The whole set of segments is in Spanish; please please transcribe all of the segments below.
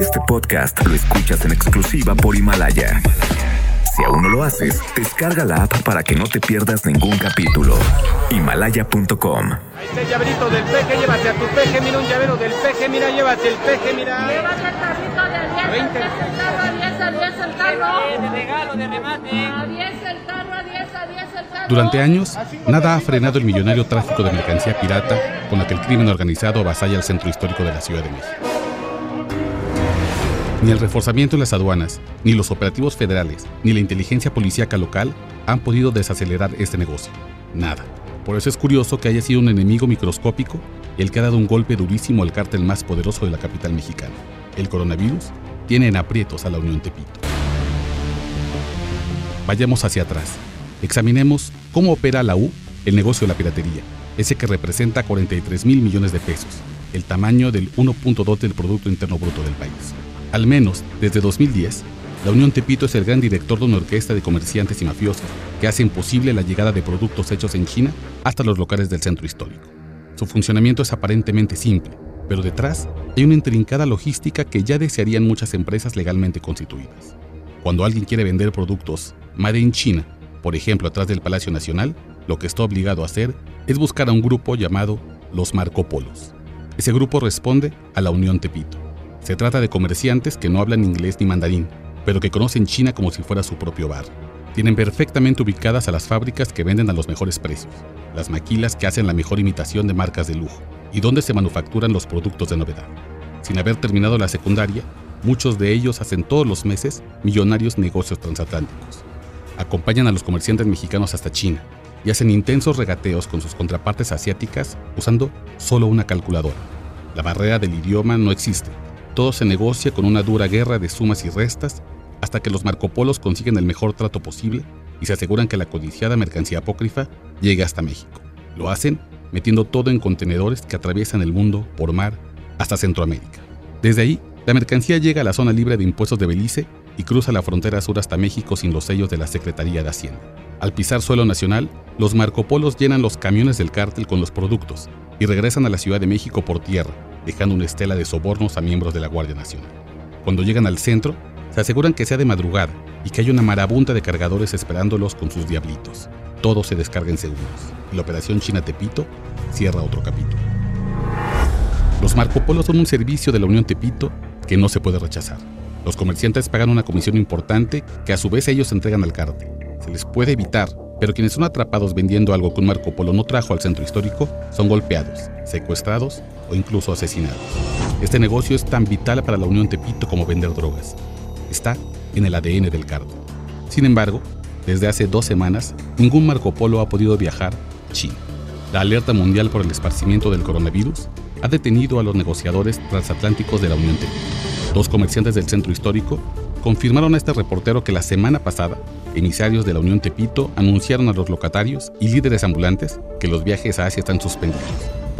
Este podcast lo escuchas en exclusiva por Himalaya. Si aún no lo haces, descarga la app para que no te pierdas ningún capítulo. Himalaya.com. Ahí está el llaverito del peje, llévate a tu peje, mira un llavero del peje, mira, llévate el peje, mira. Llévate el tarrito de 10, a 10 el tarro, a 10, a 10 el tarro. De regalo, de remate. A 10 el tarro, a 10, a 10 el tarro. Durante años, nada ha frenado el millonario tráfico de mercancía pirata con la que el crimen organizado avasalla el centro histórico de la Ciudad de México. Ni el reforzamiento en las aduanas, ni los operativos federales, ni la inteligencia policíaca local han podido desacelerar este negocio. Nada. Por eso es curioso que haya sido un enemigo microscópico el que ha dado un golpe durísimo al cártel más poderoso de la capital mexicana. El coronavirus tiene en aprietos a la Unión Tepito. Vayamos hacia atrás. Examinemos cómo opera la U, el negocio de la piratería, ese que representa 43 mil millones de pesos, el tamaño del 1.2 del Producto Interno Bruto del país. Al menos desde 2010, la Unión Tepito es el gran director de una orquesta de comerciantes y mafiosos que hacen posible la llegada de productos hechos en China hasta los locales del centro histórico. Su funcionamiento es aparentemente simple, pero detrás hay una intrincada logística que ya desearían muchas empresas legalmente constituidas. Cuando alguien quiere vender productos Made in China, por ejemplo atrás del Palacio Nacional, lo que está obligado a hacer es buscar a un grupo llamado los Marco Polos. Ese grupo responde a la Unión Tepito se trata de comerciantes que no hablan inglés ni mandarín, pero que conocen China como si fuera su propio bar. Tienen perfectamente ubicadas a las fábricas que venden a los mejores precios, las maquilas que hacen la mejor imitación de marcas de lujo y donde se manufacturan los productos de novedad. Sin haber terminado la secundaria, muchos de ellos hacen todos los meses millonarios negocios transatlánticos. Acompañan a los comerciantes mexicanos hasta China y hacen intensos regateos con sus contrapartes asiáticas usando solo una calculadora. La barrera del idioma no existe todo se negocia con una dura guerra de sumas y restas hasta que los Marcopolos consiguen el mejor trato posible y se aseguran que la codiciada mercancía apócrifa llegue hasta México. Lo hacen metiendo todo en contenedores que atraviesan el mundo por mar hasta Centroamérica. Desde ahí, la mercancía llega a la zona libre de impuestos de Belice y cruza la frontera sur hasta México sin los sellos de la Secretaría de Hacienda. Al pisar suelo nacional, los Marcopolos llenan los camiones del cártel con los productos y regresan a la Ciudad de México por tierra, dejando una estela de sobornos a miembros de la Guardia Nacional. Cuando llegan al centro, se aseguran que sea de madrugada y que hay una marabunta de cargadores esperándolos con sus diablitos. Todo se descarga en segundos y la operación China Tepito cierra otro capítulo. Los Marco Polo son un servicio de la Unión Tepito que no se puede rechazar. Los comerciantes pagan una comisión importante que a su vez ellos entregan al cártel. Se les puede evitar pero quienes son atrapados vendiendo algo que un Marco Polo no trajo al centro histórico son golpeados, secuestrados o incluso asesinados. Este negocio es tan vital para la Unión Tepito como vender drogas. Está en el ADN del cargo. Sin embargo, desde hace dos semanas, ningún Marco Polo ha podido viajar a China. La alerta mundial por el esparcimiento del coronavirus ha detenido a los negociadores transatlánticos de la Unión Tepito. Dos comerciantes del centro histórico confirmaron a este reportero que la semana pasada, emisarios de la Unión Tepito anunciaron a los locatarios y líderes ambulantes que los viajes a Asia están suspendidos,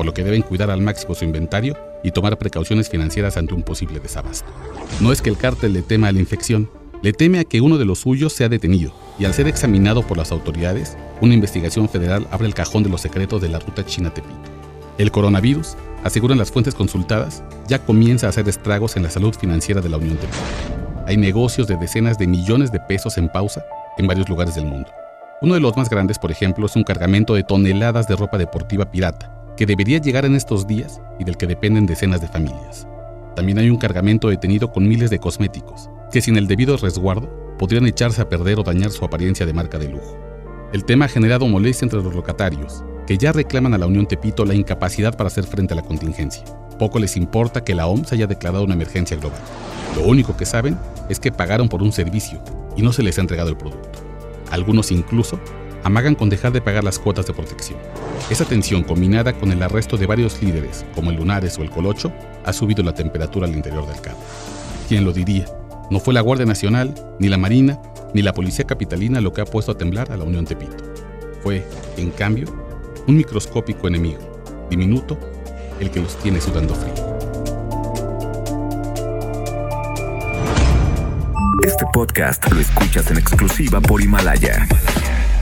por lo que deben cuidar al máximo su inventario y tomar precauciones financieras ante un posible desabasto. No es que el cártel le tema a la infección, le teme a que uno de los suyos sea detenido, y al ser examinado por las autoridades, una investigación federal abre el cajón de los secretos de la ruta China-Tepito. El coronavirus, aseguran las fuentes consultadas, ya comienza a hacer estragos en la salud financiera de la Unión Tepito. Hay negocios de decenas de millones de pesos en pausa en varios lugares del mundo. Uno de los más grandes, por ejemplo, es un cargamento de toneladas de ropa deportiva pirata, que debería llegar en estos días y del que dependen decenas de familias. También hay un cargamento detenido con miles de cosméticos, que sin el debido resguardo podrían echarse a perder o dañar su apariencia de marca de lujo. El tema ha generado molestia entre los locatarios, que ya reclaman a la Unión Tepito la incapacidad para hacer frente a la contingencia. Poco les importa que la OMS haya declarado una emergencia global. Lo único que saben es que pagaron por un servicio y no se les ha entregado el producto. Algunos incluso amagan con dejar de pagar las cuotas de protección. Esa tensión combinada con el arresto de varios líderes, como el Lunares o el Colocho, ha subido la temperatura al interior del campo. ¿Quién lo diría? No fue la Guardia Nacional, ni la Marina, ni la Policía Capitalina lo que ha puesto a temblar a la Unión Tepito. Fue, en cambio, un microscópico enemigo, diminuto, el que los tiene sudando frío. Este podcast lo escuchas en exclusiva por Himalaya.